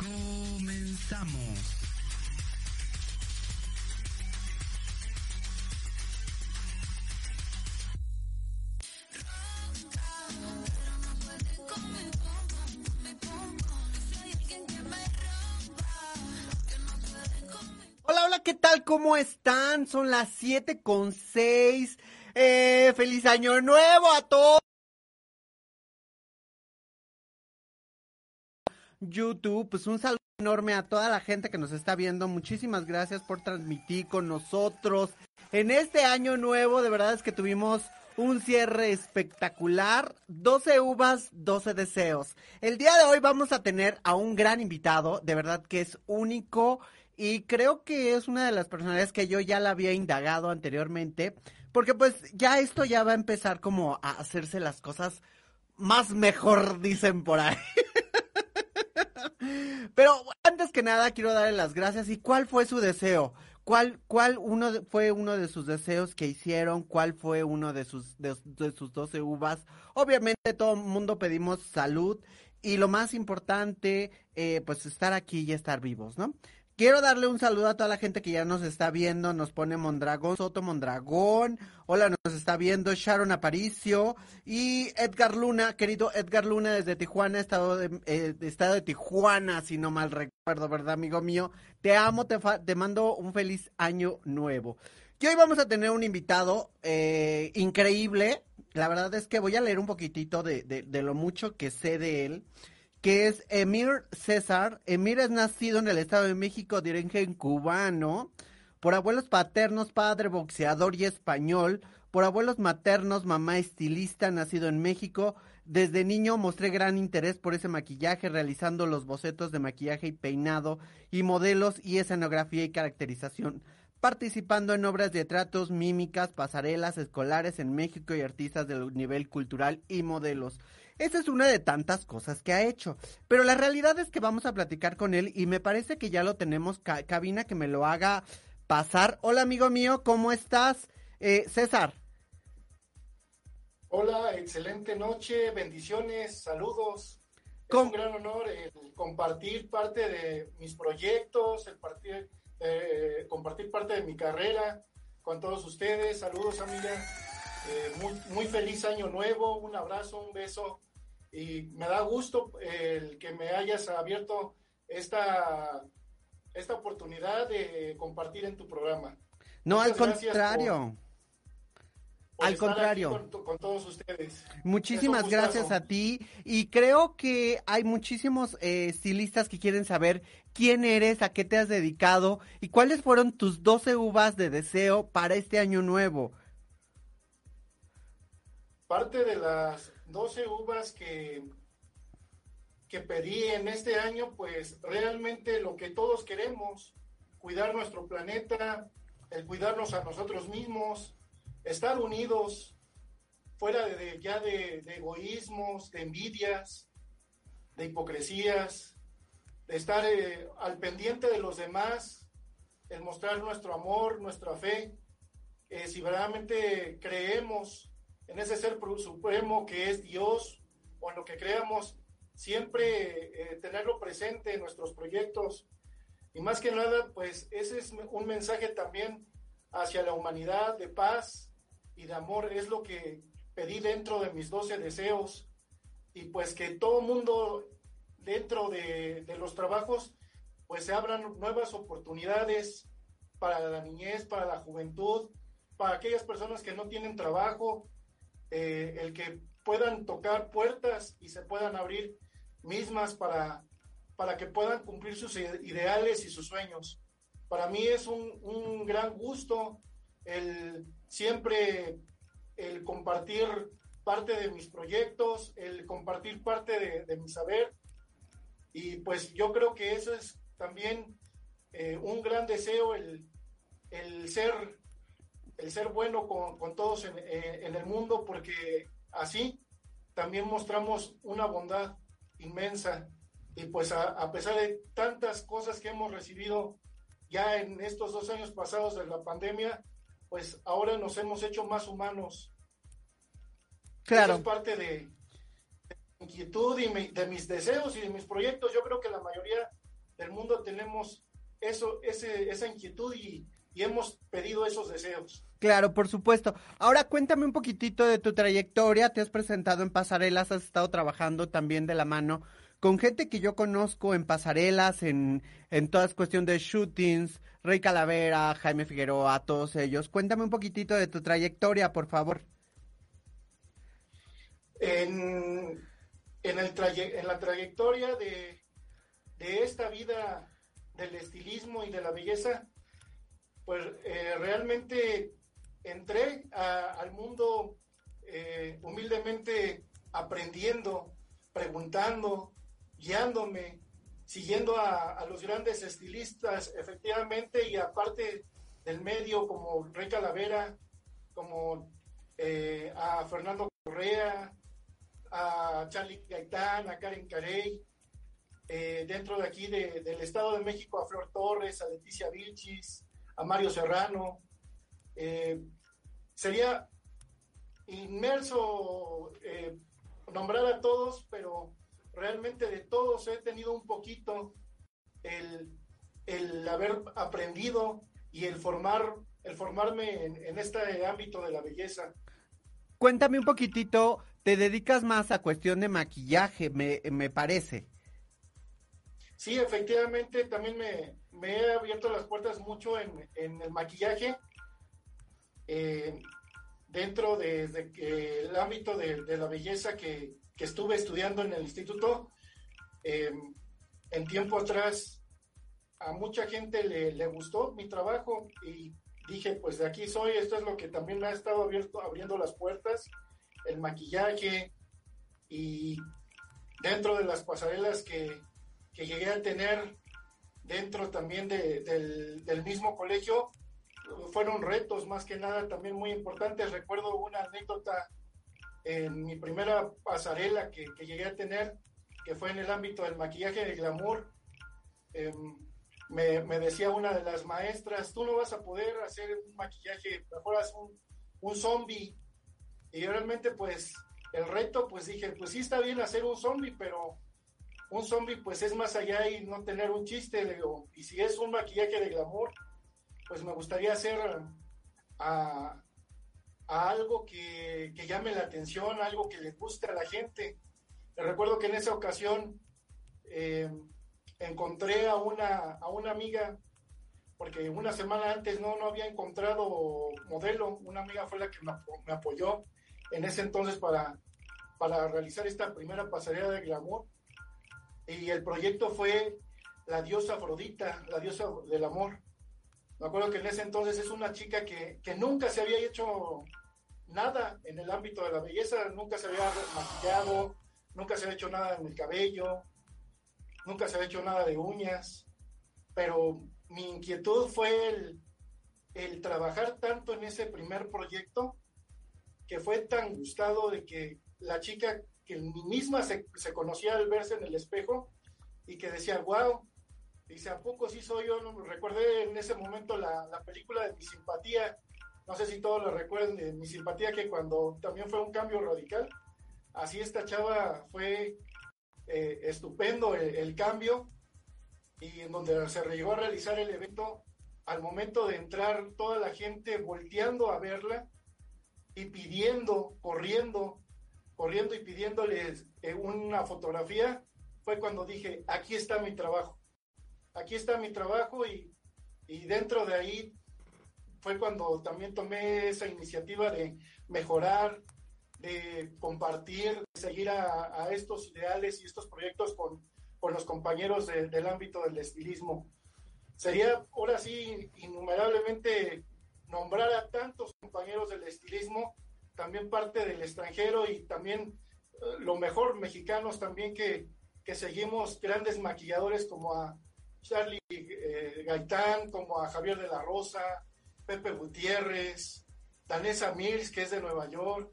Comenzamos. Hola, hola, ¿qué tal? ¿Cómo están? Son las 7 con 6. Eh, feliz año nuevo a todos. YouTube, pues un saludo enorme a toda la gente que nos está viendo. Muchísimas gracias por transmitir con nosotros. En este año nuevo, de verdad es que tuvimos un cierre espectacular. 12 uvas, 12 deseos. El día de hoy vamos a tener a un gran invitado, de verdad que es único y creo que es una de las personalidades que yo ya la había indagado anteriormente, porque pues ya esto ya va a empezar como a hacerse las cosas más mejor, dicen por ahí. Pero antes que nada quiero darle las gracias. ¿Y cuál fue su deseo? ¿Cuál, cuál uno fue uno de sus deseos que hicieron? ¿Cuál fue uno de sus, de sus 12 uvas? Obviamente todo el mundo pedimos salud y lo más importante, eh, pues estar aquí y estar vivos, ¿no? Quiero darle un saludo a toda la gente que ya nos está viendo, nos pone Mondragón, Soto Mondragón, hola, nos está viendo Sharon Aparicio y Edgar Luna, querido Edgar Luna desde Tijuana, estado de, eh, estado de Tijuana, si no mal recuerdo, ¿verdad, amigo mío? Te amo, te, fa- te mando un feliz año nuevo. Y hoy vamos a tener un invitado eh, increíble, la verdad es que voy a leer un poquitito de, de, de lo mucho que sé de él que es Emir César. Emir es nacido en el Estado de México de origen cubano, por abuelos paternos, padre boxeador y español, por abuelos maternos, mamá estilista, nacido en México. Desde niño mostré gran interés por ese maquillaje, realizando los bocetos de maquillaje y peinado, y modelos y escenografía y caracterización participando en obras de tratos, mímicas, pasarelas escolares en México y artistas del nivel cultural y modelos. Esa es una de tantas cosas que ha hecho. Pero la realidad es que vamos a platicar con él y me parece que ya lo tenemos. Ca- cabina que me lo haga pasar. Hola amigo mío, ¿cómo estás? Eh, César. Hola, excelente noche, bendiciones, saludos. Es Com- un gran honor el compartir parte de mis proyectos, el partir, eh, compartir parte de mi carrera con todos ustedes. Saludos, amiga. Eh, muy, muy feliz año nuevo, un abrazo, un beso. Y me da gusto eh, el que me hayas abierto esta, esta oportunidad de compartir en tu programa. No, Muchas al contrario. por Al contrario. Con, to- con todos ustedes. Muchísimas gracias a ti y creo que hay muchísimos eh, estilistas que quieren saber quién eres, a qué te has dedicado y cuáles fueron tus 12 uvas de deseo para este año nuevo. Parte de las 12 uvas que, que pedí en este año, pues realmente lo que todos queremos, cuidar nuestro planeta, el cuidarnos a nosotros mismos, estar unidos, fuera de, ya de, de egoísmos, de envidias, de hipocresías, de estar eh, al pendiente de los demás, el mostrar nuestro amor, nuestra fe, eh, si verdaderamente creemos en ese ser supremo que es Dios, o en lo que creamos, siempre eh, tenerlo presente en nuestros proyectos. Y más que nada, pues ese es un mensaje también hacia la humanidad de paz y de amor. Es lo que pedí dentro de mis 12 deseos. Y pues que todo mundo dentro de, de los trabajos, pues se abran nuevas oportunidades para la niñez, para la juventud, para aquellas personas que no tienen trabajo, eh, el que puedan tocar puertas y se puedan abrir mismas para, para que puedan cumplir sus ide- ideales y sus sueños. Para mí es un, un gran gusto el siempre el compartir parte de mis proyectos, el compartir parte de, de mi saber Y pues yo creo que eso es también eh, un gran deseo, el, el, ser, el ser bueno con, con todos en, eh, en, el mundo, porque así también mostramos una bondad inmensa. Y pues a, a pesar de tantas cosas que hemos recibido ya en estos dos años pasados de la pandemia, pues ahora nos hemos hecho más humanos. Claro. Eso es parte de, de inquietud y mi, de mis deseos y de mis proyectos. Yo creo que la mayoría del mundo tenemos eso, ese, esa inquietud y, y hemos pedido esos deseos. Claro, por supuesto. Ahora cuéntame un poquitito de tu trayectoria. Te has presentado en pasarelas, has estado trabajando también de la mano con gente que yo conozco en pasarelas, en, en todas cuestión de shootings, Rey Calavera, Jaime Figueroa, todos ellos. Cuéntame un poquitito de tu trayectoria, por favor. En, en, el en la trayectoria de, de, esta vida del estilismo y de la belleza, pues eh, realmente entré al mundo eh, humildemente aprendiendo, preguntando, guiándome, siguiendo a, a, los grandes estilistas, efectivamente, y aparte del medio, como Rey Calavera, como eh, a Fernando Correa, a Charlie Gaitán, a Karen Carey, eh, dentro de aquí de, del Estado de México, a Flor Torres, a Leticia Vilchis, a Mario Serrano. Eh, sería inmerso eh, nombrar a todos, pero realmente de todos he tenido un poquito el, el haber aprendido y el formar, el formarme en, en, este ámbito de la belleza. Cuéntame un poquitito, te dedicas más a cuestión de maquillaje, me, me parece. Sí, efectivamente, también me, me, he abierto las puertas mucho en, en el maquillaje. Eh, dentro de, de, ámbito de, la belleza que, estuve estudiando en el instituto, eh, en tiempo atrás a mucha gente le, gustó mi trabajo y dije, pues de aquí soy, esto es lo que también me ha estado abierto, abriendo las puertas, el maquillaje y dentro de las pasarelas que, llegué a tener dentro también de, del, del mismo colegio, fueron retos más que nada también muy importantes. Recuerdo una anécdota en mi primera pasarela que, que, llegué a tener, que fue en el ámbito del maquillaje de glamour, eh, me, me, decía una de las maestras, tú no vas a poder hacer un maquillaje, mejor haz un, un zombie. Y realmente pues el reto, pues dije, pues sí está bien hacer un zombie, pero un zombie pues es más allá y no tener un chiste, digo, y si es un maquillaje de glamour, pues me gustaría hacer a, algo que, que, llame la atención, algo que le guste a la gente. Recuerdo que en esa ocasión eh, encontré a una, a una amiga, porque una semana antes no, no había encontrado modelo, una amiga fue la que me, me apoyó en ese entonces para, para realizar esta primera pasarela de glamour. Y el proyecto fue la diosa Afrodita, la diosa del amor. Me acuerdo que en ese entonces es una chica que, que nunca se había hecho nada en el ámbito de la belleza, nunca se había maquillado, nunca se había hecho nada en el cabello, nunca se había hecho nada de uñas, pero mi inquietud fue el, el trabajar tanto en ese primer proyecto que fue tan gustado de que la chica que misma se, se conocía al verse en el espejo y que decía, wow, dice, ¿a poco sí soy yo? No, recordé en ese momento la, la película de mi simpatía, no sé si todos lo recuerdan de mi simpatía, que cuando también fue un cambio radical, así esta chava fue eh, estupendo el, cambio y en donde se llegó a realizar el evento, al momento de entrar toda la gente volteando a verla y pidiendo, corriendo, corriendo y pidiéndoles eh, una fotografía, fue cuando dije, aquí está mi trabajo, aquí está mi trabajo y, y dentro de ahí fue cuando también tomé esa iniciativa de mejorar, de compartir, de seguir a, estos ideales y estos proyectos con, con los compañeros de, del ámbito del estilismo. Sería ahora sí innumerablemente nombrar a tantos compañeros del estilismo, también parte del extranjero y también eh, lo mejor mexicanos también que que seguimos grandes maquilladores como a Charlie eh, Gaitán, como a Javier de la Rosa, Pepe Gutiérrez, Danesa Mills, que es de Nueva York.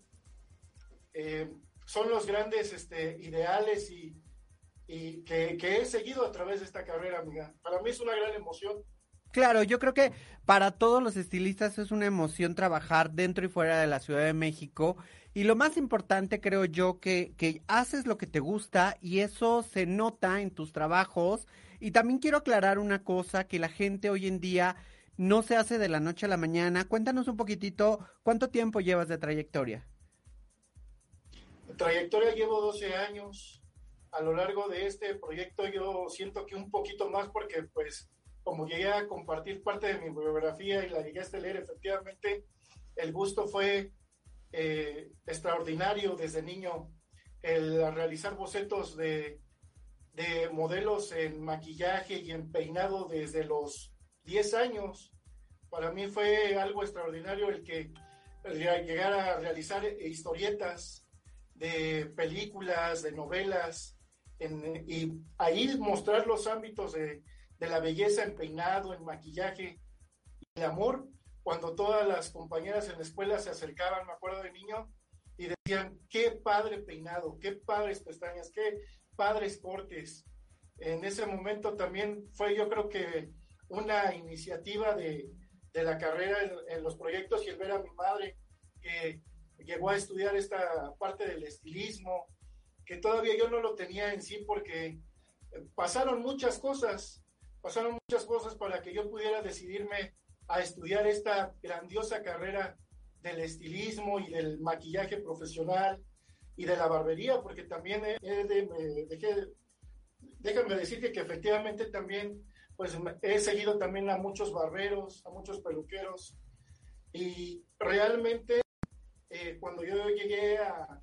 Eh, son los grandes este, ideales y, que, he seguido a través de esta carrera, amiga. Para mí es una gran emoción. Claro, yo creo que para todos los estilistas es una emoción trabajar dentro y fuera de la Ciudad de México. Y lo más importante, creo yo, que, que haces lo que te gusta y eso se nota en tus trabajos. Y también quiero aclarar una cosa, que la gente hoy en día no se hace de la noche a la mañana. Cuéntanos un poquitito, ¿cuánto tiempo llevas de trayectoria? trayectoria llevo 12 años. A lo largo de este proyecto yo siento que un poquito más porque pues como llegué a compartir parte de mi biografía y la llegaste a leer, efectivamente el gusto fue eh, extraordinario desde niño el realizar bocetos de, de modelos en maquillaje y en peinado desde los 10 años. Para mí fue algo extraordinario el que llegar a realizar historietas de películas, de novelas, y ahí mostrar los ámbitos de, la belleza en peinado, en maquillaje, el amor, cuando todas las compañeras en la escuela se acercaban, me acuerdo de niño, y decían, qué padre peinado, qué padres pestañas, qué padres cortes. En ese momento también fue yo creo que una iniciativa de, la carrera en, los proyectos y el ver a mi madre que llegó a estudiar esta parte del estilismo, que todavía yo no lo tenía en sí porque eh, pasaron muchas cosas, pasaron muchas cosas para que yo pudiera decidirme a estudiar esta grandiosa carrera del estilismo y del maquillaje profesional y de la barbería, porque también he de, dejé, déjame decir que, efectivamente también pues he seguido también a muchos barberos, a muchos peluqueros y realmente eh, cuando yo llegué a,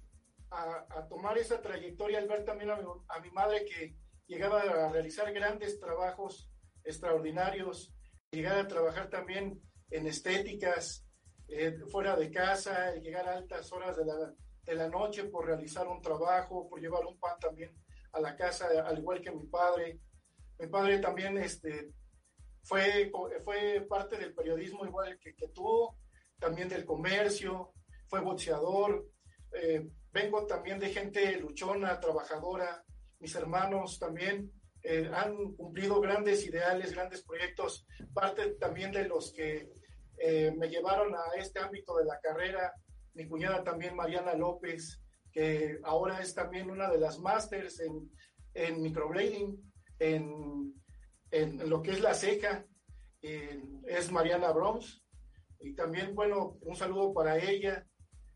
a, tomar esa trayectoria, al ver también a mi, a mi, madre que llegaba a realizar grandes trabajos extraordinarios, llegar a trabajar también en estéticas, eh, fuera de casa, llegar a altas horas de la, de la noche por realizar un trabajo, por llevar un pan también a la casa, al igual que mi padre. Mi padre también este, fue, fue parte del periodismo igual que, que tú, también del comercio, fue boxeador. Eh, vengo también de gente luchona, trabajadora. Mis hermanos también eh, han cumplido grandes ideales, grandes proyectos, parte también de los que eh, me llevaron a este ámbito de la carrera. Mi cuñada también, Mariana López, que ahora es también una de las másters en, en microblading en, en, lo que es la ceja, es Mariana Broms. Y también, bueno, un saludo para ella.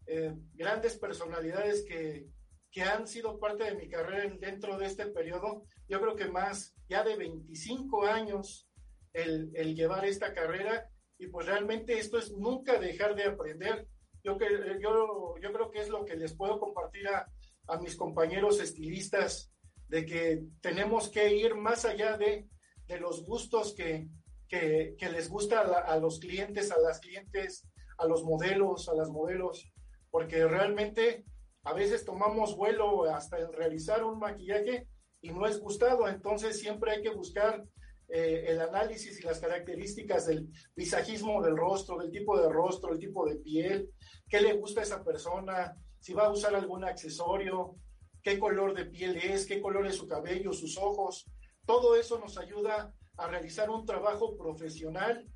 Eh, grandes personalidades que, que han sido parte de mi carrera dentro de este periodo. Yo creo que más, ya de 25 años, el, el llevar esta carrera. Y pues realmente esto es nunca dejar de aprender. Yo, que, yo, yo creo que es lo que les puedo compartir a, a mis compañeros estilistas de que tenemos que ir más allá de, de los gustos que, que, que les gusta a, los clientes, a las clientes, a los modelos, a las modelos, porque realmente a veces tomamos vuelo hasta el realizar un maquillaje y no es gustado, entonces siempre hay que buscar eh, el análisis y las características del visajismo del rostro, del tipo de rostro, el tipo de piel, qué le gusta a esa persona, si va a usar algún accesorio, qué color de piel es, qué color es su cabello, sus ojos. Todo eso nos ayuda a realizar un trabajo profesional.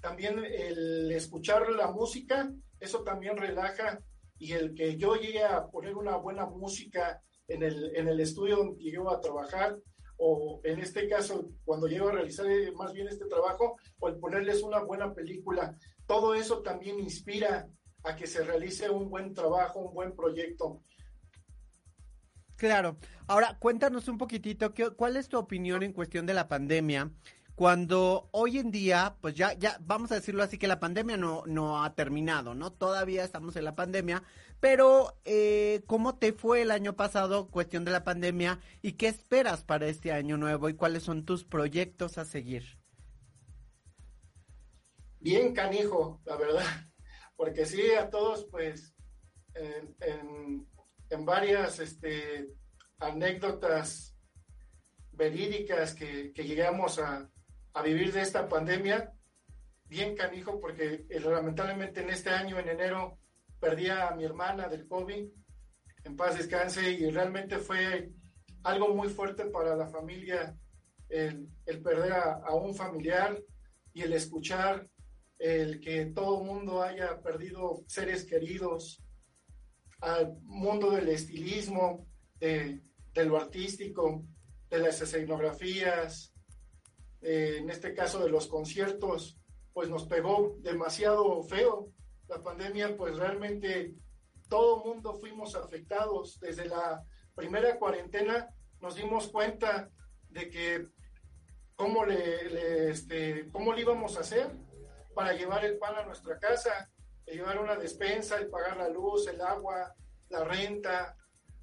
También el escuchar la música, eso también relaja. Y el que yo llegue a poner una buena música en el, en el estudio donde llego a trabajar, o en este caso, cuando llego a realizar más bien este trabajo, o el ponerles una buena película, todo eso también inspira a que se realice un buen trabajo, un buen proyecto. Claro. Ahora, cuéntanos un poquitito, ¿qué, ¿cuál es tu opinión en cuestión de la pandemia? Cuando hoy en día, pues ya, ya, vamos a decirlo así, que la pandemia no, no ha terminado, ¿no? Todavía estamos en la pandemia, pero eh, ¿cómo te fue el año pasado, cuestión de la pandemia, y qué esperas para este año nuevo y cuáles son tus proyectos a seguir? Bien, canijo, la verdad, porque sí, a todos, pues, en, en varias este, anécdotas verídicas que, que llegamos a, a, vivir de esta pandemia, bien canijo, porque eh, lamentablemente en este año, en enero, perdí a mi hermana del COVID, en paz descanse, y realmente fue algo muy fuerte para la familia el, perder a, un familiar y el escuchar el que todo mundo haya perdido seres queridos, al mundo del estilismo, de, de lo artístico, de las escenografías, eh, en este caso de los conciertos, pues nos pegó demasiado feo. La pandemia, pues realmente todo mundo fuimos afectados. Desde la primera cuarentena nos dimos cuenta de que cómo le, este, cómo le íbamos a hacer para llevar el pan a nuestra casa, llevar una despensa, el pagar la luz, el agua, la renta.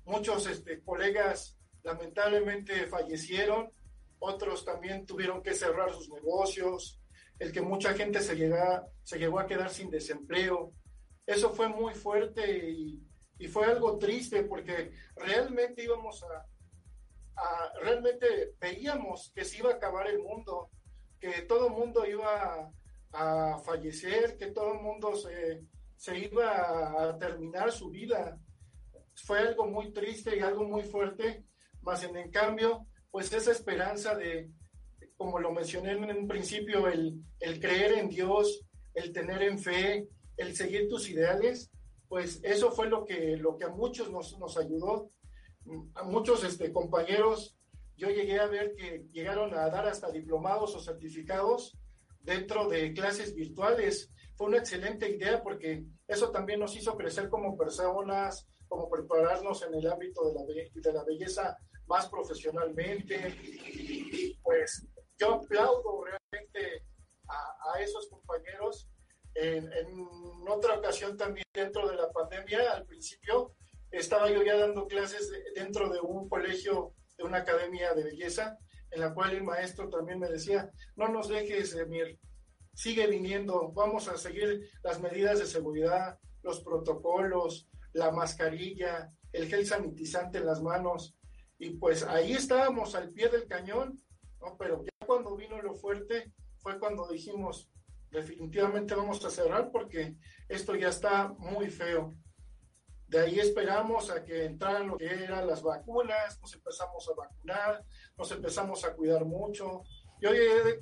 Muchos este, colegas lamentablemente fallecieron, otros también tuvieron que cerrar sus negocios, el que mucha gente se, llega, se llegó a quedar sin desempleo. Eso fue muy fuerte y, y fue algo triste porque realmente íbamos a, a, realmente veíamos que se iba a acabar el mundo, que todo el mundo iba a, a fallecer, que todo el mundo se, se iba a terminar su vida. Fue algo muy triste y algo muy fuerte, más en, en cambio, pues esa esperanza de, como lo mencioné en un principio, el, el creer en Dios, el tener en fe, el seguir tus ideales, pues eso fue lo que, lo que a muchos nos, nos ayudó a muchos este, compañeros, yo llegué a ver que llegaron a dar hasta diplomados o certificados dentro de clases virtuales. Fue una excelente idea porque eso también nos hizo crecer como personas, como prepararnos en el ámbito de la, de la belleza más profesionalmente. Pues yo aplaudo realmente a, a esos compañeros. En, en, otra ocasión también dentro de la pandemia, al principio, estaba yo ya dando clases dentro de un colegio, de una academia de belleza, en la cual el maestro también me decía, no nos dejes, Emir, sigue viniendo, vamos a seguir las medidas de seguridad, los protocolos, la mascarilla, el gel sanitizante en las manos. Y pues ahí estábamos al pie del cañón, ¿no? pero ya cuando vino lo fuerte fue cuando dijimos, definitivamente vamos a cerrar porque esto ya está muy feo. De ahí esperamos a que entraran lo que eran las vacunas, nos empezamos a vacunar, nos empezamos a cuidar mucho. Yo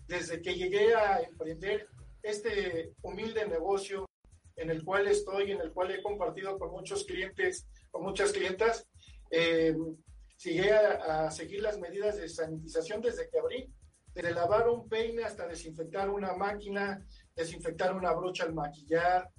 desde que llegué a emprender este humilde negocio en el cual estoy, en el cual he compartido con muchos clientes, con muchas clientas, eh, llegué a, a, seguir las medidas de sanitización desde que abrí, desde lavar un peine hasta desinfectar una máquina, desinfectar una brocha al maquillar,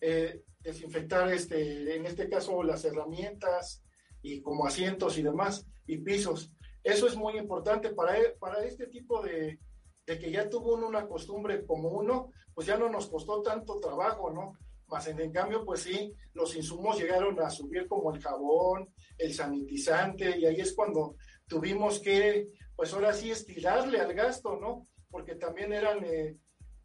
eh, desinfectar, este, en este caso, las herramientas y como asientos y demás, y pisos. Eso es muy importante para, e, para este tipo de, de que ya tuvo uno una costumbre como uno, pues ya no nos costó tanto trabajo, ¿no? Más en, cambio, pues sí, los insumos llegaron a subir como el jabón, el sanitizante, y ahí es cuando tuvimos que, pues ahora sí, estirarle al gasto, ¿no? Porque también eran eh,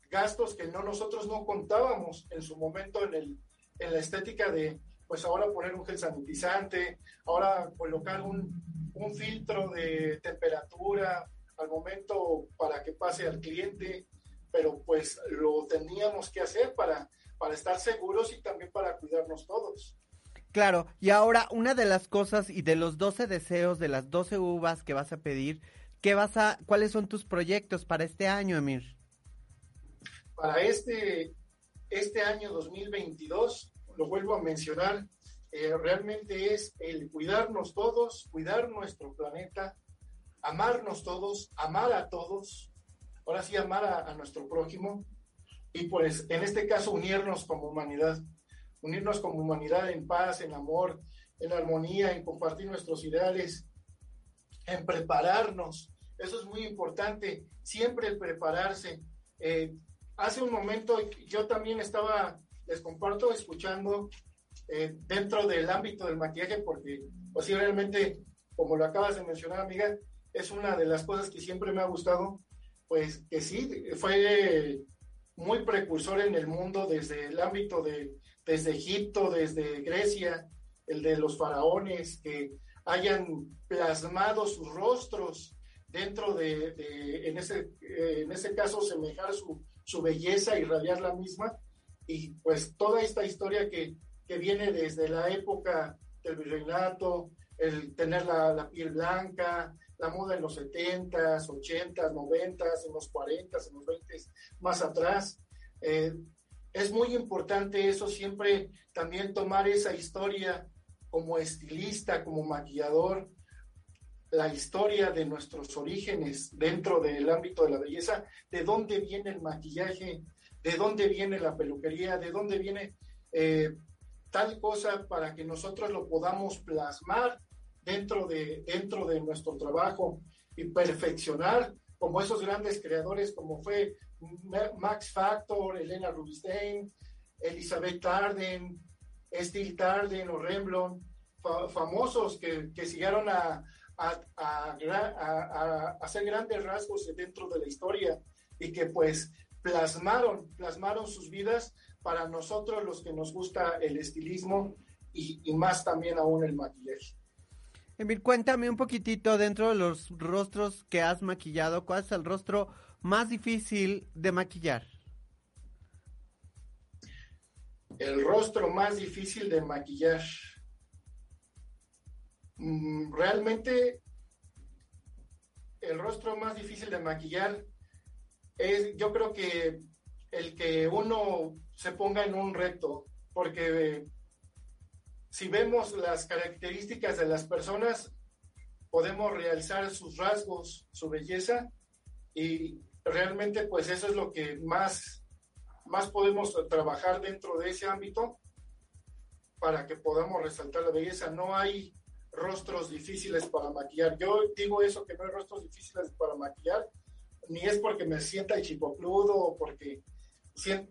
gastos que no nosotros no contábamos en su momento en, el, en la estética de, pues ahora poner un gel sanitizante, ahora colocar un, un filtro de temperatura al momento para que pase al cliente, pero pues lo teníamos que hacer para, para estar seguros y también para cuidarnos todos. Claro, y ahora una de las cosas y de los 12 deseos, de las 12 uvas que vas a pedir, ¿qué vas a, ¿cuáles son tus proyectos para este año, Emir? para este, este año 2022, lo vuelvo a mencionar, eh, realmente es el cuidarnos todos, cuidar nuestro planeta, amarnos todos, amar a todos, ahora sí amar a, a nuestro prójimo y pues en este caso unirnos como humanidad, unirnos como humanidad en paz, en amor, en armonía, en compartir nuestros ideales, en prepararnos. Eso es muy importante, siempre prepararse. Eh, hace un momento yo también estaba, les comparto, escuchando eh, dentro del ámbito del maquillaje, porque posiblemente, como lo acabas de mencionar, amiga, es una de las cosas que siempre me ha gustado, pues que sí, fue muy precursor en el mundo desde el ámbito de, desde Egipto, desde Grecia, el de los faraones, que hayan plasmado sus rostros dentro de, en, ese, eh, en ese caso, semejar su, su belleza, irradiar la misma. Y pues toda esta historia que, que viene desde la época del virreinato, el tener la, piel blanca, la moda en los 70s, 80s, 90s, en los 40s, en los 20s, más atrás. Eh, es muy importante eso siempre, también tomar esa historia como estilista, como maquillador, la historia de nuestros orígenes dentro del ámbito de la belleza, de dónde viene el maquillaje, de dónde viene la peluquería, de dónde viene eh, tal cosa para que nosotros lo podamos plasmar dentro de, dentro de nuestro trabajo y perfeccionar como esos grandes creadores como fue Max Factor, Elena Rubinstein, Elizabeth Tarden, Steve Tarden o Rembrandt, famosos que, que siguieron a, a, hacer grandes rasgos dentro de la historia y que pues plasmaron, plasmaron sus vidas para nosotros los que nos gusta el estilismo y, más también aún el maquillaje. Emil, cuéntame un poquitito dentro de los rostros que has maquillado, ¿cuál es el rostro más difícil de maquillar? El rostro más difícil de maquillar. Mm, realmente el rostro más difícil de maquillar es, yo creo que el que uno se ponga en un reto, porque si vemos las características de las personas, podemos realzar sus rasgos, su belleza, y realmente pues eso es lo que más, más podemos trabajar dentro de ese ámbito para que podamos resaltar la belleza. No hay rostros difíciles para maquillar. Yo digo eso, que no hay rostros difíciles para maquillar, ni es porque me sienta chipocludo o porque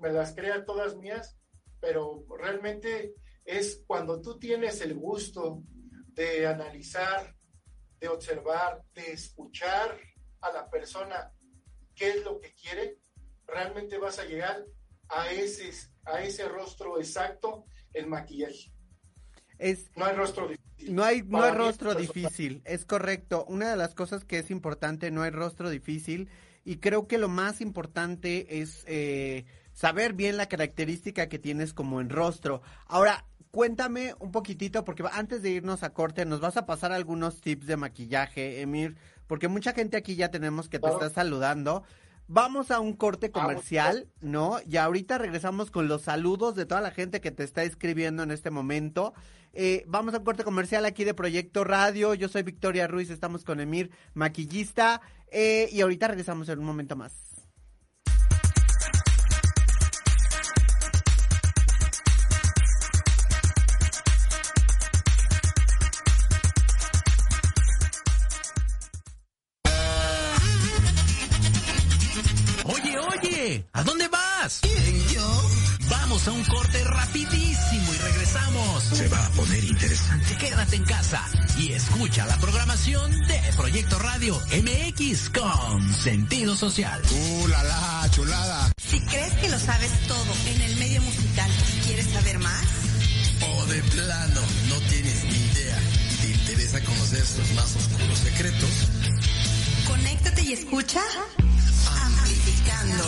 me las crea todas mías, pero realmente es cuando tú tienes el gusto de analizar, de observar, de escuchar a la persona qué es lo que quiere, realmente vas a llegar a ese, a ese rostro exacto en maquillaje. Es, no hay rostro difícil. No hay, no hay rostro difícil, es correcto. Una de las cosas que es importante, no hay rostro difícil. Y creo que lo más importante es eh, saber bien la característica que tienes como en rostro. Ahora, cuéntame un poquitito, porque antes de irnos a corte, nos vas a pasar algunos tips de maquillaje, Emir, porque mucha gente aquí ya tenemos que te está saludando. Vamos a un corte comercial, ¿no? Y ahorita regresamos con los saludos de toda la gente que te está escribiendo en este momento. Eh, vamos a un corte comercial aquí de Proyecto Radio. Yo soy Victoria Ruiz, estamos con Emir, maquillista. Eh, y ahorita regresamos en un momento más. Vas? ¿Quién, yo? Vamos a un corte rapidísimo y regresamos. Se va a poner interesante. Quédate en casa y escucha la programación de Proyecto Radio MX con sentido social. ¡Uh, la, la chulada! Si crees que lo sabes todo en el medio musical y quieres saber más, o de plano no tienes ni idea y te interesa conocer sus más oscuros secretos, conéctate y escucha Amplificando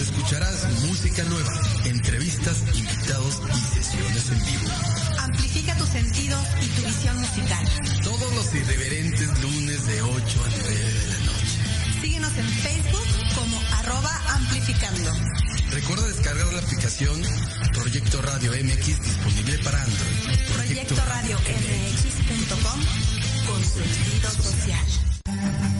escucharás música nueva, entrevistas, invitados y sesiones en vivo. Amplifica tu sentido y tu visión musical. Todos los irreverentes lunes de 8 a 9 de la noche. Síguenos en Facebook como arroba amplificando. Recuerda descargar la aplicación Proyecto Radio MX disponible para Android. Proyecto, Radio MX.com con sentido social.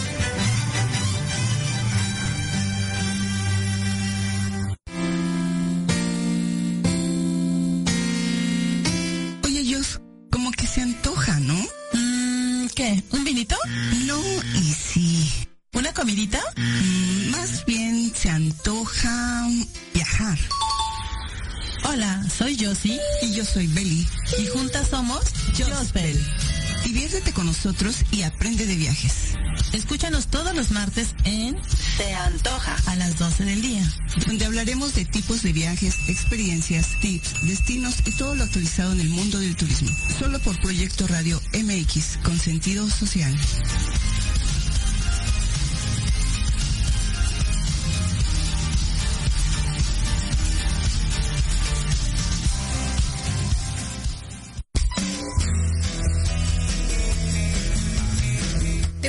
Soy Josie Y juntas somos Jospel. Diviértete con nosotros y aprende de viajes. Escúchanos todos los martes en Se Antoja a las 12 del día. donde hablaremos de tipos de viajes, experiencias, tips, destinos y todo lo actualizado en el mundo del turismo. Solo por Proyecto Radio MX con sentido social.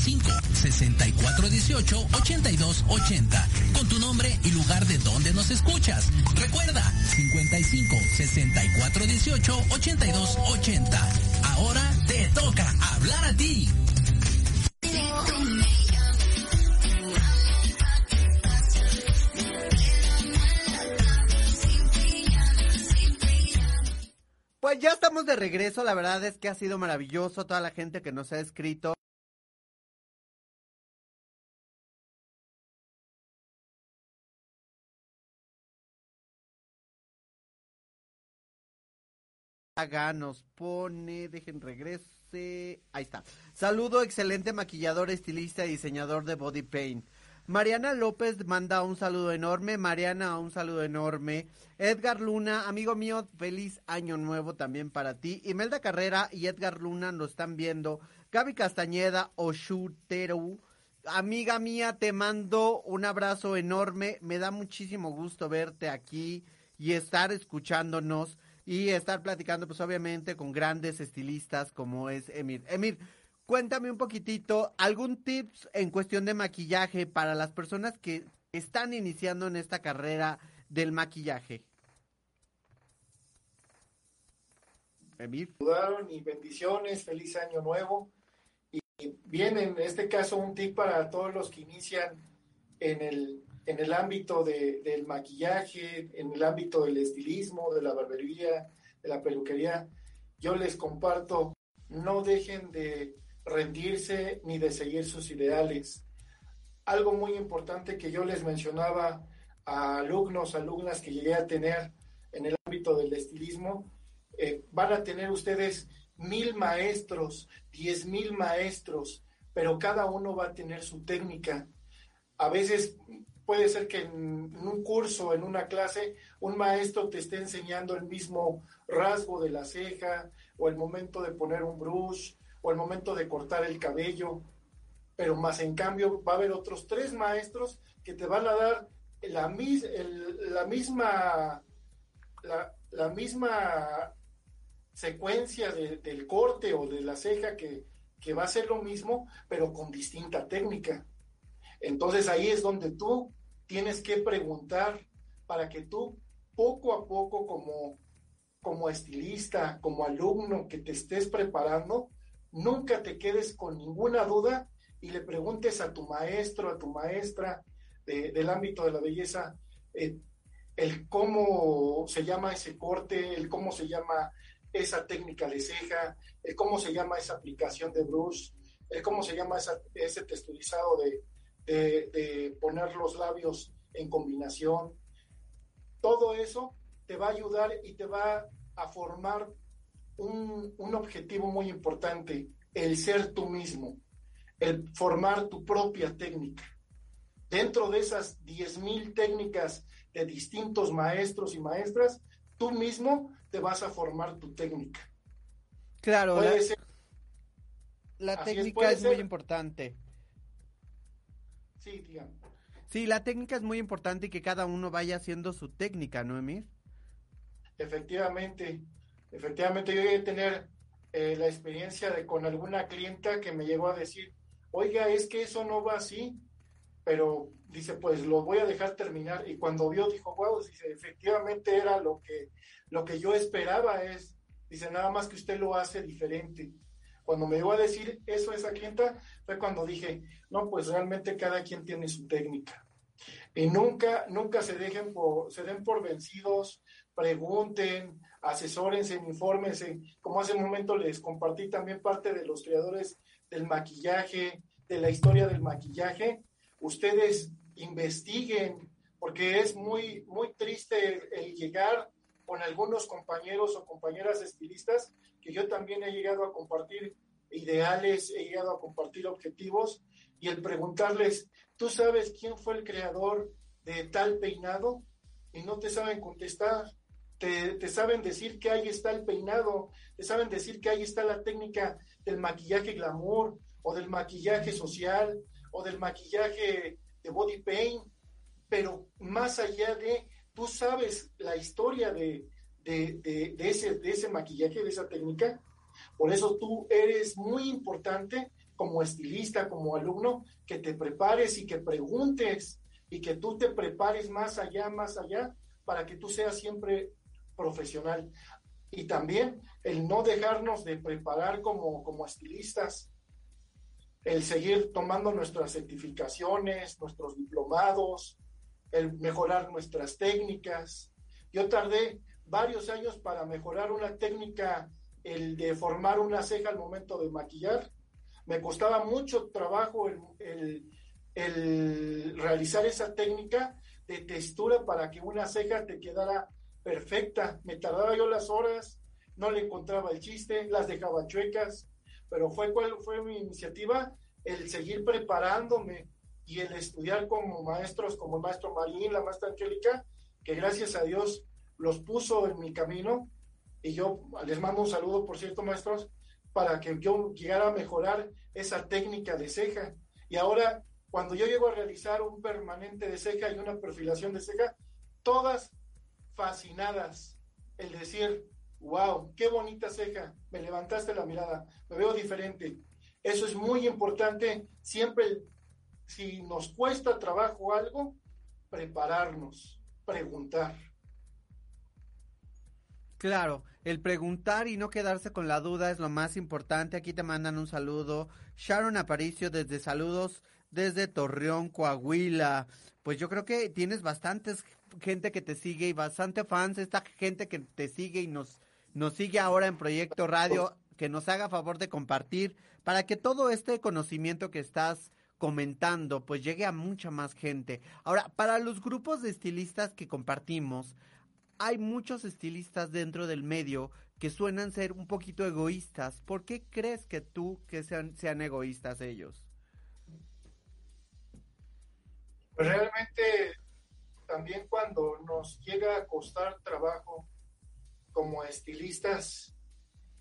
55 64 18 82 80 con tu nombre y lugar de donde nos escuchas. Recuerda 55 64 18 82 80. Ahora te toca hablar a ti. Pues ya estamos de regreso, la verdad es que ha sido maravilloso toda la gente que nos ha escrito. Nos pone, dejen regrese, ahí está. Saludo, excelente maquillador, estilista y diseñador de body paint. Mariana López manda un saludo enorme. Mariana, un saludo enorme. Edgar Luna, amigo mío, feliz año nuevo también para ti. Imelda Carrera y Edgar Luna nos están viendo. Gaby Castañeda, Oshuteru. Amiga mía, te mando un abrazo enorme. Me da muchísimo gusto verte aquí y estar escuchándonos y estar platicando, pues obviamente, con grandes estilistas como es Emir. Emir, cuéntame un poquitito, algún tips en cuestión de maquillaje para las personas que están iniciando en esta carrera del maquillaje. Emir. saludaron y bendiciones, feliz año nuevo. Y bien, en este caso, un tip para todos los que inician en el, en el ámbito de- del maquillaje, en el ámbito del estilismo, de la barbería, de la peluquería. Yo les comparto, no dejen de rendirse ni de seguir sus ideales. Algo muy importante que yo les mencionaba a alumnos, alumnas que llegué a tener en el ámbito del estilismo, eh, van a tener ustedes mil maestros, diez mil maestros, pero cada uno va a tener su técnica. A veces puede ser que en, un curso, en una clase, un maestro te esté enseñando el mismo rasgo de la ceja, o el momento de poner un brush, o el momento de cortar el cabello, pero más en cambio va a haber otros tres maestros que te van a dar la, mis- la misma la, la misma secuencia de- del corte o de la ceja que, que va a ser lo mismo, pero con distinta técnica. Entonces ahí es donde tú tienes que preguntar para que tú poco a poco como, como estilista, como alumno que te estés preparando, nunca te quedes con ninguna duda y le preguntes a tu maestro, a tu maestra de- del ámbito de la belleza, eh, el cómo se llama ese corte, el cómo se llama esa técnica de ceja, el cómo se llama esa aplicación de brush, el cómo se llama ese texturizado de, de- de poner los labios en combinación. Todo eso te va a ayudar y te va a formar un, un objetivo muy importante, el ser tú mismo, el formar tu propia técnica. Dentro de esas 10.000 técnicas de distintos maestros y maestras, tú mismo te vas a formar tu técnica. Claro, Puede la, ser, la así es, técnica es muy importante. Sí, dígame. Sí, la técnica es muy importante y que cada uno vaya haciendo su técnica, ¿no, Emir? Efectivamente, efectivamente yo llegué a tener eh, la experiencia de con alguna clienta que me llegó a decir, oiga, es que eso no va así, pero dice, pues lo voy a dejar terminar. Y cuando vio, dijo, wow, dice, efectivamente era lo que, lo que yo esperaba es, dice, nada más que usted lo hace diferente. Cuando me iba a decir eso a esa clienta, fue cuando dije, no, pues realmente cada quien tiene su técnica. Y nunca, nunca se dejen por, se den por vencidos, pregunten, asesórense, infórmense. Como hace un momento les compartí también parte de los creadores del maquillaje, de la historia del maquillaje. Ustedes investiguen, porque es muy, muy triste el llegar con algunos compañeros o compañeras estilistas, que yo también he llegado a compartir ideales, he llegado a compartir objetivos, y el preguntarles, ¿tú sabes quién fue el creador de tal peinado? Y no te saben contestar. Te, te, saben decir que ahí está el peinado, te saben decir que ahí está la técnica del maquillaje glamour o del maquillaje social o del maquillaje de body paint, pero más allá de, tú sabes la historia de, de, de, ese, de ese maquillaje, de esa técnica, por eso tú eres muy importante como estilista, como alumno, que te prepares y que preguntes y que tú te prepares más allá, más allá, para que tú seas siempre profesional. Y también el no dejarnos de preparar como, como estilistas, el seguir tomando nuestras certificaciones, nuestros diplomados, el mejorar nuestras técnicas. Yo tardé varios años para mejorar una técnica, el de formar una ceja al momento de maquillar. Me costaba mucho trabajo el, el, realizar esa técnica de textura para que una ceja te quedara perfecta. Me tardaba yo las horas, no le encontraba el chiste, las dejaba chuecas, pero fue cuál fue mi iniciativa, el seguir preparándome y el estudiar como maestros, como el maestro Marín, la maestra Angélica, que gracias a Dios los puso en mi camino. Y yo les mando un saludo, por cierto, maestros, para que yo llegara a mejorar esa técnica de ceja. Y ahora, cuando yo llego a realizar un permanente de ceja y una perfilación de ceja, todas fascinadas. El decir, wow, qué bonita ceja, me levantaste la mirada, me veo diferente. Eso es muy importante. Siempre, si nos cuesta trabajo algo, prepararnos, preguntar. Claro, el preguntar y no quedarse con la duda es lo más importante. Aquí te mandan un saludo. Sharon Aparicio desde saludos desde Torreón, Coahuila. Pues yo creo que tienes bastantes gente que te sigue y bastante fans, esta gente que te sigue y nos, nos sigue ahora en Proyecto Radio, que nos haga favor de compartir para que todo este conocimiento que estás comentando pues llegue a mucha más gente. Ahora, para los grupos de estilistas que compartimos, hay muchos estilistas dentro del medio que suenan ser un poquito egoístas. ¿Por qué crees que tú que sean, sean egoístas ellos? Pues realmente también cuando nos llega a costar trabajo como estilistas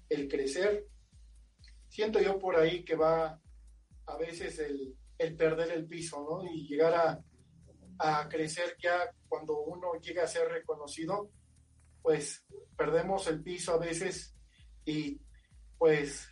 el crecer, siento yo por ahí que va a veces el, el perder el piso, ¿no? Y llegar a, a crecer ya cuando uno llega a ser reconocido, pues perdemos el piso a veces y pues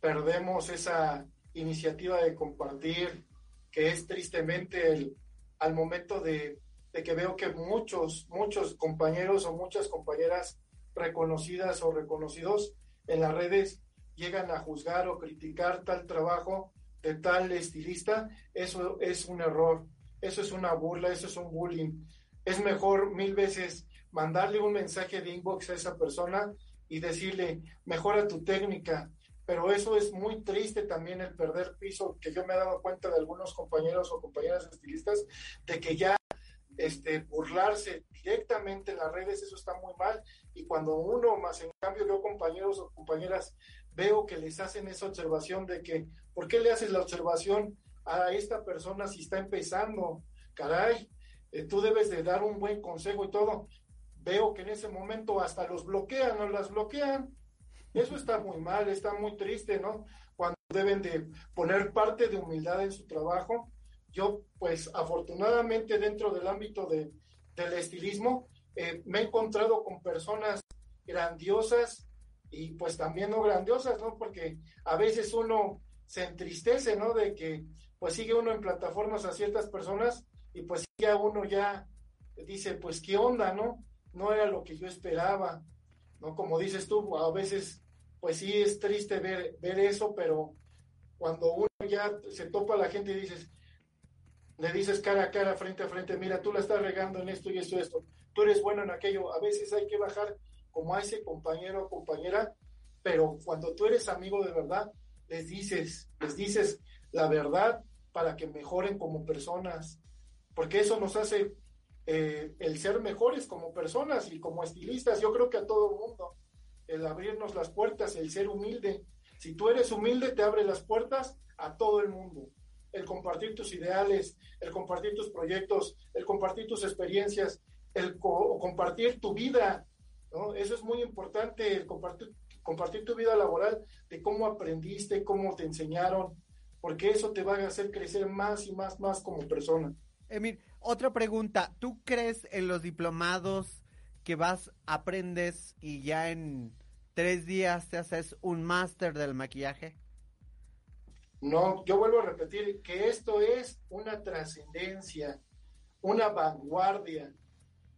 perdemos esa iniciativa de compartir, que es tristemente el, al momento de, de que veo que muchos, muchos compañeros o muchas compañeras reconocidas o reconocidos en las redes llegan a juzgar o criticar tal trabajo de tal estilista, eso es un error eso es una burla, eso es un bullying. Es mejor mil veces mandarle un mensaje de inbox a esa persona y decirle, mejora tu técnica. Pero eso es muy triste también el perder piso, que yo me he dado cuenta de algunos compañeros o compañeras estilistas, de que ya este, burlarse directamente en las redes, eso está muy mal. Y cuando uno más, en cambio, veo compañeros o compañeras, veo que les hacen esa observación de que, ¿por qué le haces la observación a esta persona si está empezando, caray, eh, tú debes de dar un buen consejo y todo. Veo que en ese momento hasta los bloquean o las bloquean. Eso está muy mal, está muy triste, ¿no? Cuando deben de poner parte de humildad en su trabajo. Yo, pues, afortunadamente dentro del ámbito de, del estilismo, eh, me he encontrado con personas grandiosas y pues también no grandiosas, ¿no? Porque a veces uno se entristece, ¿no? De que pues sigue uno en plataformas a ciertas personas y pues ya uno ya dice, pues qué onda, ¿no? No era lo que yo esperaba, ¿no? Como dices tú, a veces pues sí es triste ver, ver eso, pero cuando uno ya se topa a la gente y dices, le dices cara a cara, frente a frente, mira, tú la estás regando en esto y esto esto, tú eres bueno en aquello, a veces hay que bajar como a ese compañero o compañera, pero cuando tú eres amigo de verdad, les dices, les dices la verdad para que mejoren como personas, porque eso nos hace eh, el ser mejores como personas y como estilistas, yo creo que a todo el mundo, el abrirnos las puertas, el ser humilde, si tú eres humilde, te abre las puertas a todo el mundo. El compartir tus ideales, el compartir tus proyectos, el compartir tus experiencias, el compartir tu vida. ¿No? Eso es muy importante, compartir, compartir tu vida laboral, de cómo aprendiste, cómo te enseñaron, porque eso te va a hacer crecer más y más, más como persona. Emir, otra pregunta. ¿Tú crees en los diplomados que vas, aprendes y ya en tres días te haces un máster del maquillaje? No, yo vuelvo a repetir que esto es una trascendencia, una vanguardia.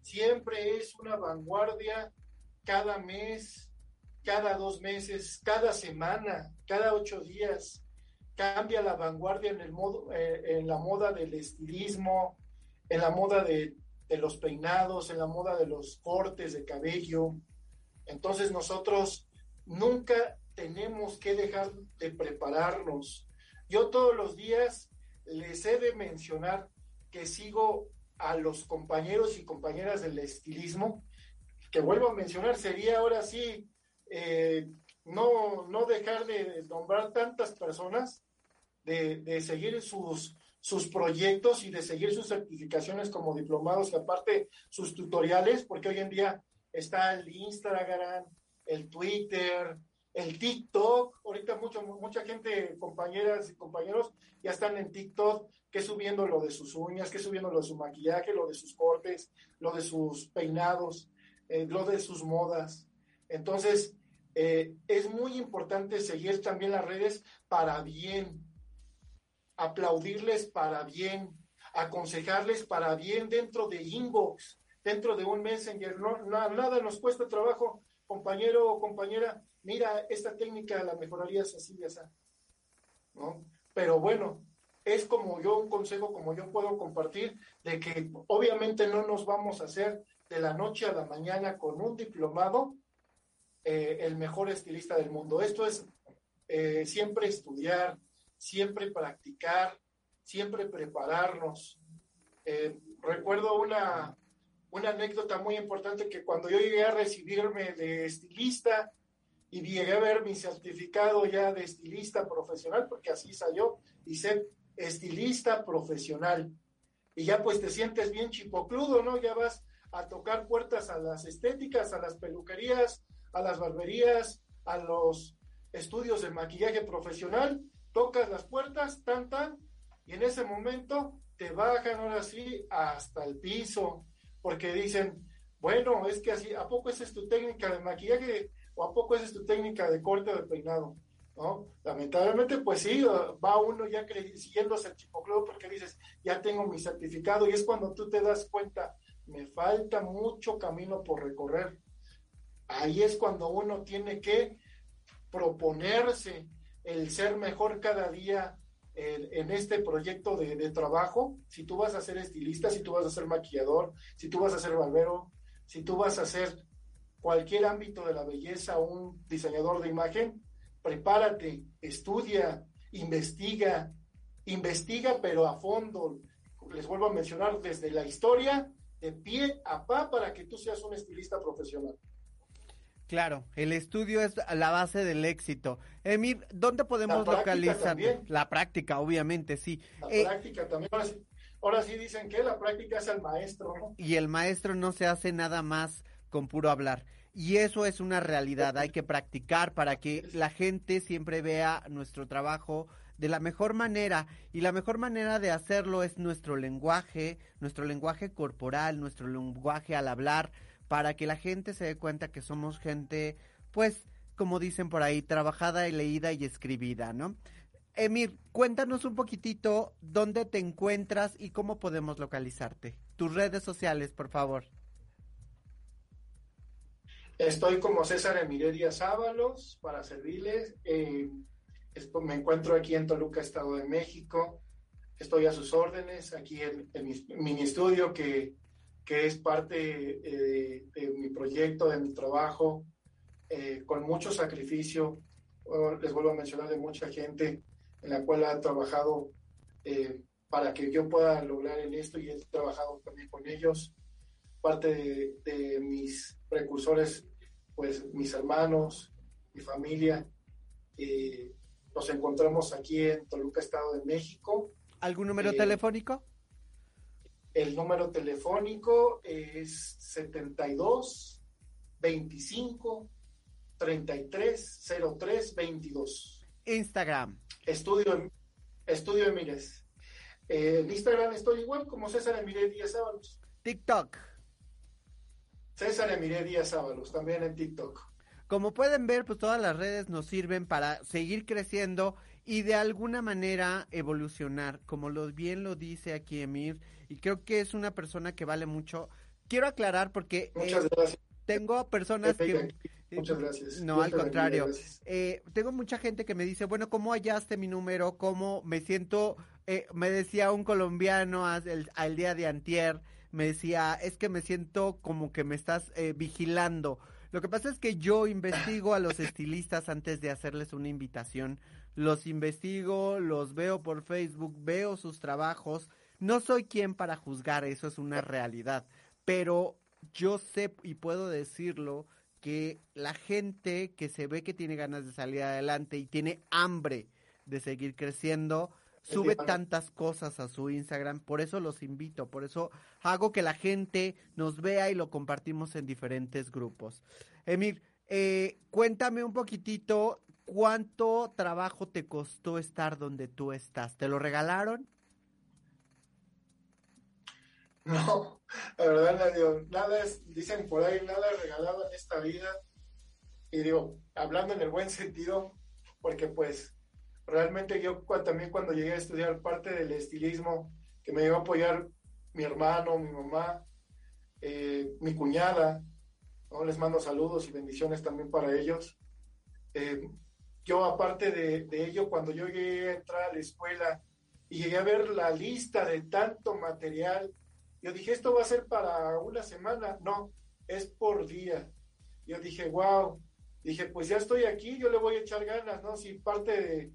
Siempre es una vanguardia cada mes, cada dos meses, cada semana, cada ocho días. Cambia la vanguardia en, el modo, eh, en la moda del estilismo, en la moda de, de los peinados, en la moda de los cortes de cabello, entonces nosotros nunca tenemos que dejar de prepararnos. Yo todos los días les he de mencionar que sigo a los compañeros y compañeras del estilismo, que vuelvo a mencionar, sería ahora sí eh, no, no dejar de nombrar tantas personas, de, de seguir sus, sus proyectos y de seguir sus certificaciones como diplomados y aparte sus tutoriales, porque hoy en día está el Instagram, el Twitter, el TikTok. Ahorita mucho, mucha gente, compañeras y compañeros, ya están en TikTok, que subiendo lo de sus uñas, que subiendo lo de su maquillaje, lo de sus cortes, lo de sus peinados, eh, lo de sus modas. Entonces, eh, es muy importante seguir también las redes para bien, aplaudirles para bien, aconsejarles para bien dentro de inbox dentro de un Messenger. No, nada nos cuesta trabajo, compañero o compañera, mira, esta técnica la mejorarías así y así. ¿no? Pero bueno, es como yo, un consejo como yo puedo compartir, de que obviamente no nos vamos a hacer de la noche a la mañana con un diplomado eh, el mejor estilista del mundo. Esto es eh, siempre estudiar, siempre practicar, siempre prepararnos. Eh, recuerdo una, una anécdota muy importante que cuando yo llegué a recibirme de estilista y llegué a ver mi certificado ya de estilista profesional, porque así salió, dice estilista profesional. Y ya pues te sientes bien chipocludo, ¿no? Ya vas a tocar puertas a las estéticas, a las peluquerías, a las barberías, a los estudios de maquillaje profesional, tocas las puertas, tan, tan, y en ese momento te bajan ahora sí hasta el piso, porque dicen, bueno, es que así, ¿a poco esa es tu técnica de maquillaje o a poco esa es tu técnica de corte o de peinado? ¿No? Lamentablemente, pues sí, va uno ya siguiéndose el chipocludo porque dices, ya tengo mi certificado y es cuando tú te das cuenta, me falta mucho camino por recorrer. Ahí es cuando uno tiene que proponerse el ser mejor cada día, en, este proyecto de, trabajo, si tú vas a ser estilista, si tú vas a ser maquillador, si tú vas a ser barbero, si tú vas a ser cualquier ámbito de la belleza, un diseñador de imagen, prepárate, estudia, investiga, investiga pero a fondo. Les vuelvo a mencionar desde la historia, de pie a pa, para que tú seas un estilista profesional. Claro, el estudio es la base del éxito. Emir, ¿dónde podemos localizar? La práctica, obviamente, sí. La eh, práctica también. Ahora sí, dicen que la práctica es el maestro, ¿no? Y el maestro no se hace nada más con puro hablar. Y eso es una realidad. Hay que practicar para que la gente siempre vea nuestro trabajo de la mejor manera. Y la mejor manera de hacerlo es nuestro lenguaje, nuestro lenguaje corporal, nuestro lenguaje al hablar para que la gente se dé cuenta que somos gente, pues, como dicen por ahí, trabajada y leída y escribida, ¿no? Emir, cuéntanos un poquitito dónde te encuentras y cómo podemos localizarte. Tus redes sociales, por favor. Estoy como César Emiredia Sábalos para servirles. Eh, me encuentro aquí en Toluca, Estado de México. Estoy a sus órdenes aquí en, mi mini estudio que, que es parte eh, de mi proyecto, de mi trabajo, eh, con mucho sacrificio. les vuelvo a mencionar de mucha gente en la cual ha trabajado eh, para que yo pueda lograr en esto y he trabajado también con ellos. Parte de, de mis precursores, pues mis hermanos, mi familia. Nos encontramos aquí en Toluca, Estado de México ¿Algún número eh, telefónico? El número telefónico es 72 25 33 03 22. Instagram. Estudio, Estudio Emires. Eh, en Instagram estoy igual como César Emire Díaz Ábalos. TikTok. César Emire Díaz Ábalos, también en TikTok. Como pueden ver, pues todas las redes nos sirven para seguir creciendo y de alguna manera evolucionar, como lo, bien lo dice aquí Emir, y creo que es una persona que vale mucho. Quiero aclarar porque eh, tengo personas que... Muchas gracias. No, al contrario. Eh, tengo mucha gente que me dice, bueno, ¿cómo hallaste mi número? ¿Cómo me siento? Eh, me decía un colombiano al, al, día de antier, me decía, es que me siento como que me estás vigilando. Lo que pasa es que yo investigo a los estilistas antes de hacerles una invitación los investigo, los veo por Facebook, veo sus trabajos. No soy quien para juzgar, eso es una realidad, pero yo sé y puedo decirlo que la gente que se ve que tiene ganas de salir adelante y tiene hambre de seguir creciendo, sube tantas cosas a su Instagram, por eso los invito, por eso hago que la gente nos vea y lo compartimos en diferentes grupos. Emir, eh, cuéntame un poquitito ¿Cuánto trabajo te costó estar donde tú estás? ¿Te lo regalaron? No, la verdad, digo, nada es, dicen por ahí, nada es regalado en esta vida. Y digo, hablando en el buen sentido, porque pues realmente yo también cuando llegué a estudiar parte del estilismo, que me iba a apoyar mi hermano, mi mamá, eh, mi cuñada, ¿no? les mando saludos y bendiciones también para ellos. Eh, yo, aparte de, ello, cuando yo llegué a entrar a la escuela y llegué a ver la lista de tanto material, yo dije, esto va a ser para una semana. No, es por día. Yo dije, wow. Dije, pues ya estoy aquí, yo le voy a echar ganas, ¿no? Si parte de,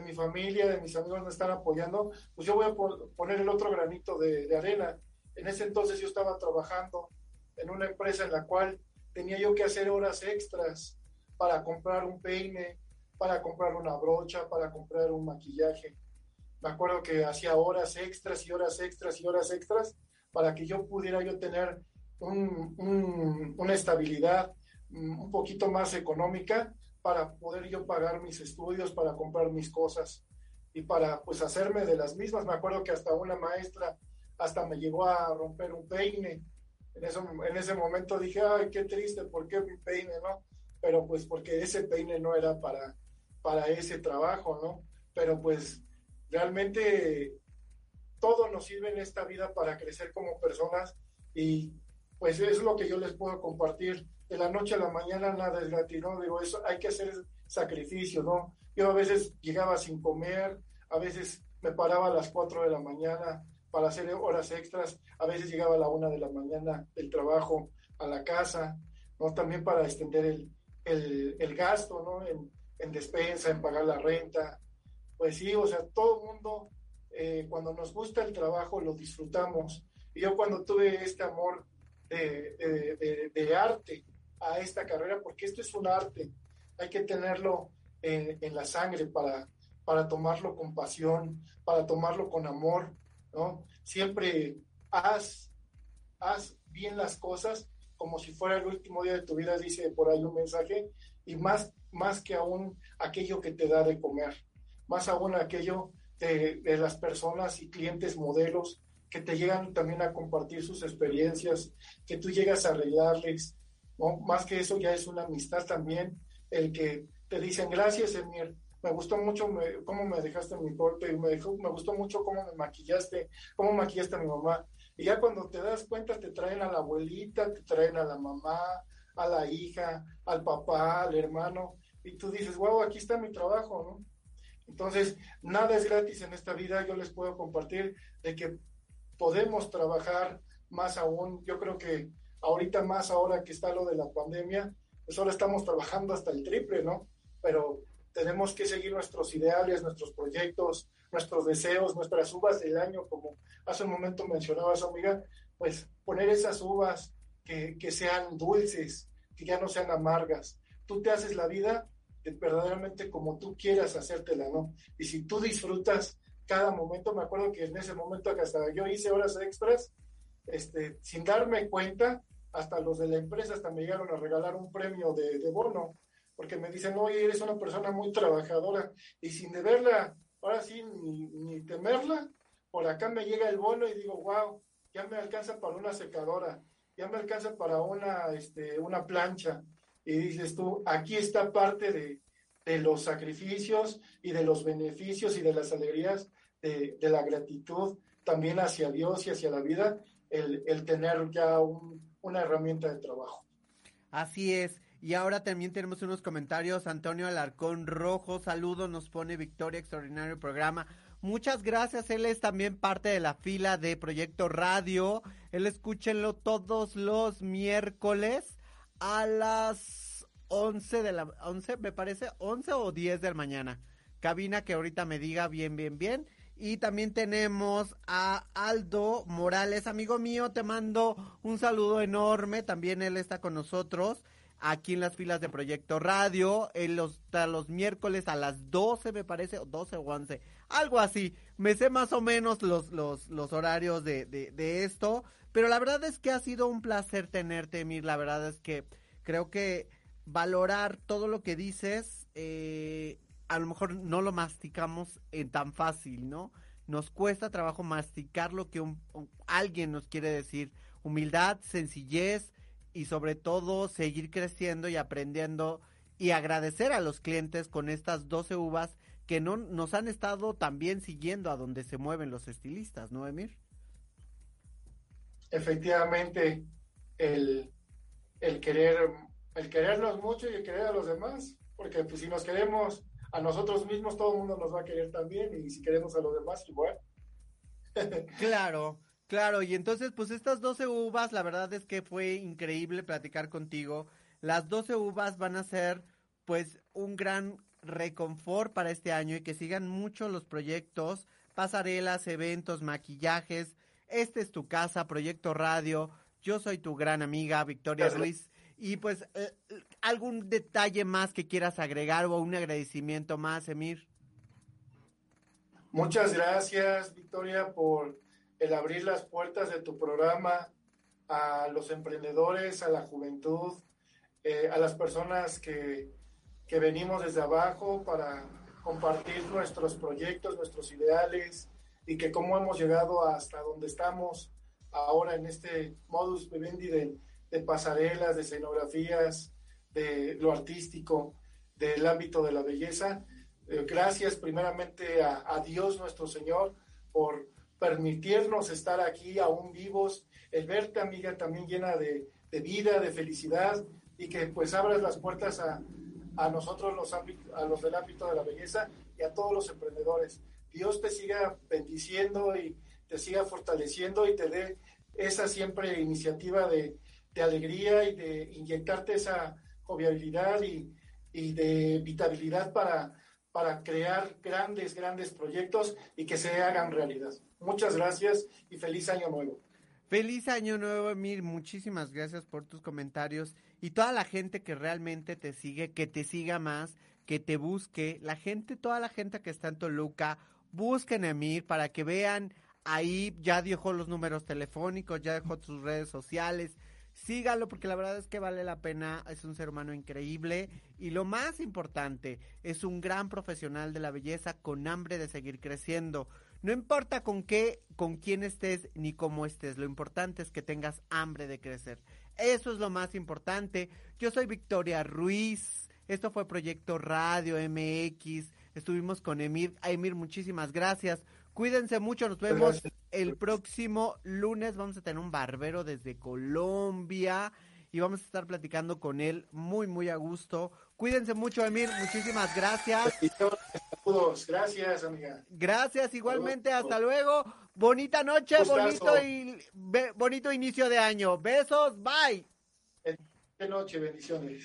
mi familia, de mis amigos me están apoyando, pues yo voy a poner el otro granito de, de arena. En ese entonces yo estaba trabajando en una empresa en la cual tenía yo que hacer horas extras para comprar un peine, para comprar una brocha, para comprar un maquillaje. Me acuerdo que hacía horas extras y horas extras y horas extras para que yo pudiera yo tener una estabilidad mm, un poquito más económica para poder yo pagar mis estudios, para comprar mis cosas y para pues hacerme de las mismas. Me acuerdo que hasta una maestra hasta me llegó a romper un peine. En, eso, en ese momento dije, ay, qué triste, ¿por qué mi peine, no? Pero pues porque ese peine no era para, para ese trabajo, ¿no? Pero pues realmente todo nos sirve en esta vida para crecer como personas y pues es lo que yo les puedo compartir. De la noche a la mañana nada es gratis, ¿no? Digo, eso hay que hacer sacrificio, ¿no? Yo a veces llegaba sin comer, a veces me paraba a las 4 de la mañana para hacer horas extras, a veces llegaba a la 1 de la mañana del trabajo a la casa, ¿no? También para extender el, el, el gasto, ¿no? En, en despensa, en pagar la renta. Pues sí, o sea, todo el mundo, eh, cuando nos gusta el trabajo, lo disfrutamos. Y yo cuando tuve este amor de, arte a esta carrera, porque esto es un arte, hay que tenerlo en, en, la sangre para, para tomarlo con pasión, para tomarlo con amor, ¿no? Siempre haz, haz bien las cosas como si fuera el último día de tu vida, dice por ahí un mensaje, y más más que aún aquello que te da de comer, más aún aquello de, las personas y clientes modelos que te llegan también a compartir sus experiencias, que tú llegas a arreglarles, ¿no? Más que eso ya es una amistad también, el que te dicen gracias, Emir, me gustó mucho cómo me dejaste mi golpe, me, dejó, me gustó mucho cómo me maquillaste, cómo maquillaste a mi mamá. Y ya cuando te das cuenta, te traen a la abuelita, te traen a la mamá, a la hija, al papá, al hermano, y tú dices, wow, aquí está mi trabajo, ¿no? Entonces, nada es gratis en esta vida, yo les puedo compartir de que podemos trabajar más aún, yo creo que ahorita más ahora que está lo de la pandemia, pues ahora estamos trabajando hasta el triple, ¿no? Pero tenemos que seguir nuestros ideales, nuestros proyectos, nuestros deseos, nuestras uvas del año, como hace un momento mencionabas, amiga, pues poner esas uvas que, que sean dulces, que ya no sean amargas. Tú te haces la vida verdaderamente como tú quieras hacértela, ¿no? Y si tú disfrutas cada momento, me acuerdo que en ese momento que hasta yo hice horas extras, este, sin darme cuenta, hasta los de la empresa hasta me llegaron a regalar un premio de, de bono, porque me dicen, oye, eres una persona muy trabajadora, y sin deberla, ahora sí, ni, ni temerla, por acá me llega el bono y digo, wow, ya me alcanza para una secadora, ya me alcanza para una, este, una plancha, y dices tú, aquí está parte de, los sacrificios y de los beneficios y de las alegrías de, la gratitud también hacia Dios y hacia la vida, el, tener ya una herramienta de trabajo. Así es. Y ahora también tenemos unos comentarios. Antonio Alarcón Rojo, saludo, nos pone Victoria, extraordinario programa. Muchas gracias, él es también parte de la fila de Proyecto Radio. Él escúchenlo todos los miércoles a las 11 de la 11, me parece 11 o 10 de la mañana. Cabina que ahorita me diga bien, bien, bien. Y también tenemos a Aldo Morales, amigo mío, te mando un saludo enorme. También él está con nosotros aquí en las filas de Proyecto Radio. En los, los miércoles a las 12, me parece, 12 o 11, algo así. Me sé más o menos los, los, los horarios de, de, de esto. Pero la verdad es que ha sido un placer tenerte, Mir. La verdad es que creo que valorar todo lo que dices, eh, a lo mejor no lo masticamos en tan fácil, ¿no? Nos cuesta trabajo masticar lo que alguien nos quiere decir. Humildad, sencillez y sobre todo seguir creciendo y aprendiendo y agradecer a los clientes con estas 12 uvas que no nos han estado también siguiendo a donde se mueven los estilistas, ¿no, Emir? efectivamente el, el querer el querernos mucho y el querer a los demás, porque pues si nos queremos a nosotros mismos, todo el mundo nos va a querer también, y si queremos a los demás, igual. claro, claro, y entonces pues estas 12 uvas, la verdad es que fue increíble platicar contigo. Las 12 uvas van a ser pues un gran reconfort para este año y que sigan mucho los proyectos, pasarelas, eventos, maquillajes, este es tu casa, Proyecto Radio. Yo soy tu gran amiga, Victoria Ruiz. Y pues, eh, ¿algún detalle más que quieras agregar o un agradecimiento más, Emir? Muchas gracias, Victoria, por el abrir las puertas de tu programa a los emprendedores, a la juventud, eh, a las personas que, que venimos desde abajo para compartir nuestros proyectos, nuestros ideales, y que cómo hemos llegado hasta donde estamos ahora en este modus vivendi de, pasarelas, de escenografías, de lo artístico, del ámbito de la belleza. Eh, gracias primeramente a, Dios nuestro Señor por permitirnos estar aquí aún vivos, el verte amiga también llena de, vida, de felicidad y que pues abras las puertas a, a nosotros los, a los del ámbito de la belleza y a todos los emprendedores. Dios te siga bendiciendo y te siga fortaleciendo y te dé esa siempre iniciativa de, alegría y de inyectarte esa jovialidad y, de vitabilidad para, para crear grandes, grandes proyectos y que se hagan realidad. Muchas gracias y feliz año nuevo. Feliz año nuevo, Emir. Muchísimas gracias por tus comentarios y toda la gente que realmente te sigue, que te siga más, que te busque. La gente, toda la gente que está en Toluca busquen a Emir para que vean ahí, ya dejó los números telefónicos, ya dejó sus redes sociales. Sígalo porque la verdad es que vale la pena, es un ser humano increíble y lo más importante, es un gran profesional de la belleza con hambre de seguir creciendo. No importa con qué, con quién estés ni cómo estés, lo importante es que tengas hambre de crecer. Eso es lo más importante. Yo soy Victoria Ruiz. Esto fue Proyecto Radio MX Estuvimos con Emir. Emir, muchísimas gracias. Cuídense mucho, nos vemos el próximo lunes. Vamos a tener un barbero desde Colombia y vamos a estar platicando con él muy, muy a gusto. Cuídense mucho, Emir. Muchísimas gracias. Saludos. Gracias, amiga. Gracias, igualmente. Hasta luego. Bonita noche, bonito, y, bonito inicio de año. Besos, bye. Buenas noche, bendiciones.